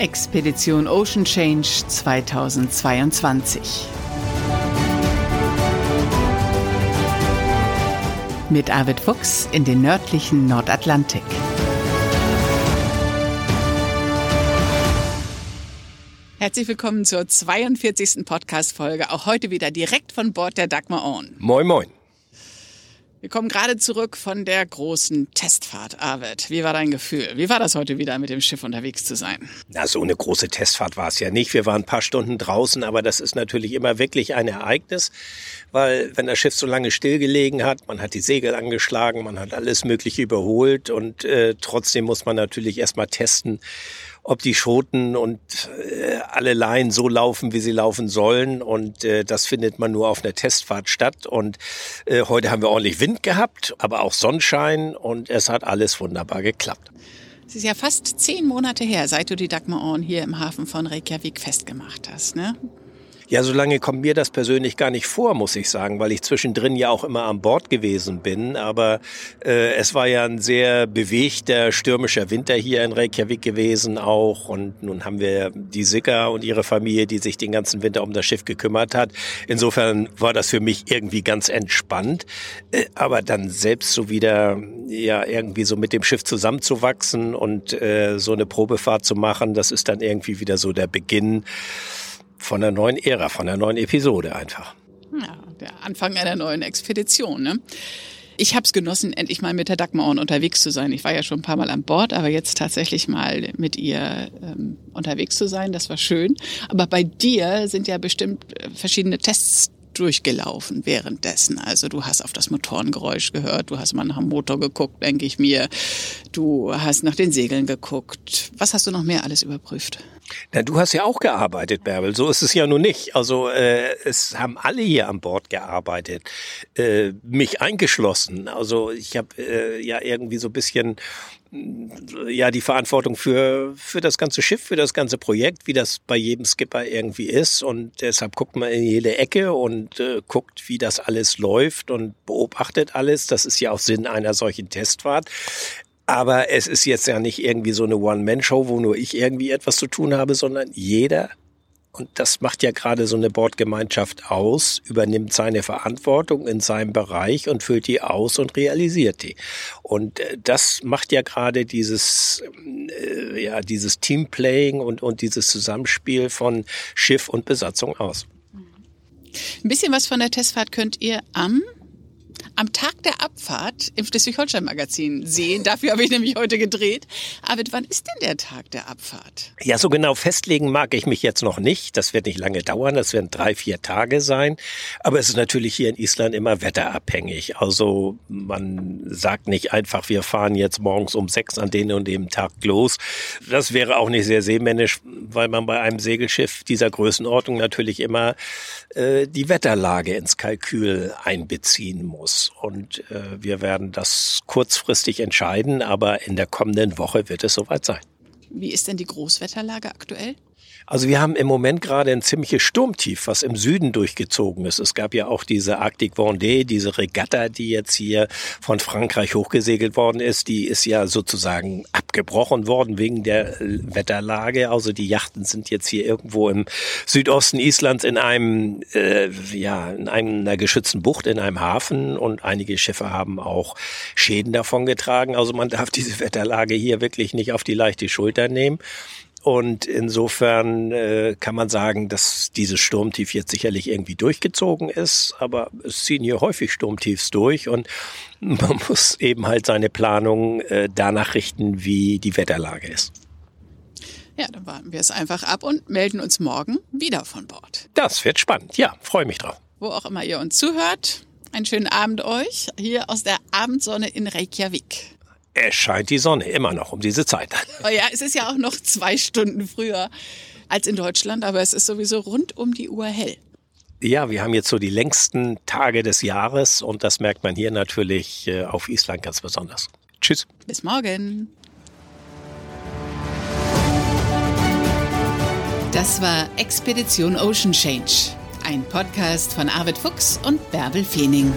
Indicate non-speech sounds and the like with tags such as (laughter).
Expedition Ocean Change 2022. Mit Arvid Fuchs in den nördlichen Nordatlantik. Herzlich willkommen zur 42. Podcast-Folge. Auch heute wieder direkt von Bord der Dagmar On. Moin, moin. Wir kommen gerade zurück von der großen Testfahrt, Arvid. Wie war dein Gefühl? Wie war das heute wieder mit dem Schiff unterwegs zu sein? Na, so eine große Testfahrt war es ja nicht. Wir waren ein paar Stunden draußen, aber das ist natürlich immer wirklich ein Ereignis, weil wenn das Schiff so lange stillgelegen hat, man hat die Segel angeschlagen, man hat alles Mögliche überholt und äh, trotzdem muss man natürlich erstmal testen, ob die Schoten und äh, alle Laien so laufen, wie sie laufen sollen. Und äh, das findet man nur auf einer Testfahrt statt. Und äh, heute haben wir ordentlich Wind gehabt, aber auch Sonnenschein und es hat alles wunderbar geklappt. Es ist ja fast zehn Monate her, seit du die Dagmar Orn hier im Hafen von Reykjavik festgemacht hast, ne? Ja, so lange kommt mir das persönlich gar nicht vor, muss ich sagen, weil ich zwischendrin ja auch immer an Bord gewesen bin. Aber äh, es war ja ein sehr bewegter, stürmischer Winter hier in Reykjavik gewesen auch. Und nun haben wir die Sicker und ihre Familie, die sich den ganzen Winter um das Schiff gekümmert hat. Insofern war das für mich irgendwie ganz entspannt. Äh, aber dann selbst so wieder, ja, irgendwie so mit dem Schiff zusammenzuwachsen und äh, so eine Probefahrt zu machen, das ist dann irgendwie wieder so der Beginn von der neuen Ära, von der neuen Episode einfach. Ja, der Anfang einer neuen Expedition. Ne? Ich habe es genossen, endlich mal mit der Dagmar unterwegs zu sein. Ich war ja schon ein paar Mal an Bord, aber jetzt tatsächlich mal mit ihr ähm, unterwegs zu sein, das war schön. Aber bei dir sind ja bestimmt äh, verschiedene Tests durchgelaufen währenddessen. Also du hast auf das Motorengeräusch gehört, du hast mal nach dem Motor geguckt, denke ich mir. Du hast nach den Segeln geguckt. Was hast du noch mehr alles überprüft? Na, du hast ja auch gearbeitet, Bärbel. So ist es ja nun nicht. Also äh, es haben alle hier an Bord gearbeitet, äh, mich eingeschlossen. Also ich habe äh, ja irgendwie so ein bisschen ja die Verantwortung für für das ganze Schiff, für das ganze Projekt, wie das bei jedem Skipper irgendwie ist und deshalb guckt man in jede Ecke und äh, guckt, wie das alles läuft und beobachtet alles. Das ist ja auch Sinn einer solchen Testfahrt. Aber es ist jetzt ja nicht irgendwie so eine One-Man-Show, wo nur ich irgendwie etwas zu tun habe, sondern jeder, und das macht ja gerade so eine Bordgemeinschaft aus, übernimmt seine Verantwortung in seinem Bereich und füllt die aus und realisiert die. Und äh, das macht ja gerade dieses, äh, ja, dieses Teamplaying und, und dieses Zusammenspiel von Schiff und Besatzung aus. Ein bisschen was von der Testfahrt könnt ihr am am Tag der Abfahrt im Schleswig-Holstein-Magazin sehen. (laughs) Dafür habe ich nämlich heute gedreht. Aber wann ist denn der Tag der Abfahrt? Ja, so genau festlegen mag ich mich jetzt noch nicht. Das wird nicht lange dauern. Das werden drei, vier Tage sein. Aber es ist natürlich hier in Island immer wetterabhängig. Also man sagt nicht einfach, wir fahren jetzt morgens um sechs an den und dem Tag los. Das wäre auch nicht sehr seemännisch, weil man bei einem Segelschiff dieser Größenordnung natürlich immer äh, die Wetterlage ins Kalkül einbeziehen muss. Und äh, wir werden das kurzfristig entscheiden, aber in der kommenden Woche wird es soweit sein. Wie ist denn die Großwetterlage aktuell? Also wir haben im Moment gerade ein ziemliches Sturmtief, was im Süden durchgezogen ist. Es gab ja auch diese Arctic Vendée, diese Regatta, die jetzt hier von Frankreich hochgesegelt worden ist. Die ist ja sozusagen abgebrochen worden wegen der Wetterlage. Also die Yachten sind jetzt hier irgendwo im Südosten Islands in einem, äh, ja, in einer geschützten Bucht, in einem Hafen und einige Schiffe haben auch Schäden davon getragen. Also man darf diese Wetterlage hier wirklich nicht auf die leichte Schulter nehmen. Und insofern äh, kann man sagen, dass dieses Sturmtief jetzt sicherlich irgendwie durchgezogen ist, aber es ziehen hier häufig Sturmtiefs durch und (laughs) man muss eben halt seine Planung äh, danach richten, wie die Wetterlage ist. Ja, dann warten wir es einfach ab und melden uns morgen wieder von Bord. Das wird spannend. Ja, freue mich drauf. Wo auch immer ihr uns zuhört, einen schönen Abend euch hier aus der Abendsonne in Reykjavik. Es scheint die Sonne immer noch um diese Zeit. Oh ja, es ist ja auch noch zwei Stunden früher als in Deutschland, aber es ist sowieso rund um die Uhr hell. Ja, wir haben jetzt so die längsten Tage des Jahres und das merkt man hier natürlich äh, auf Island ganz besonders. Tschüss. Bis morgen. Das war Expedition Ocean Change, ein Podcast von Arvid Fuchs und Bärbel Feening.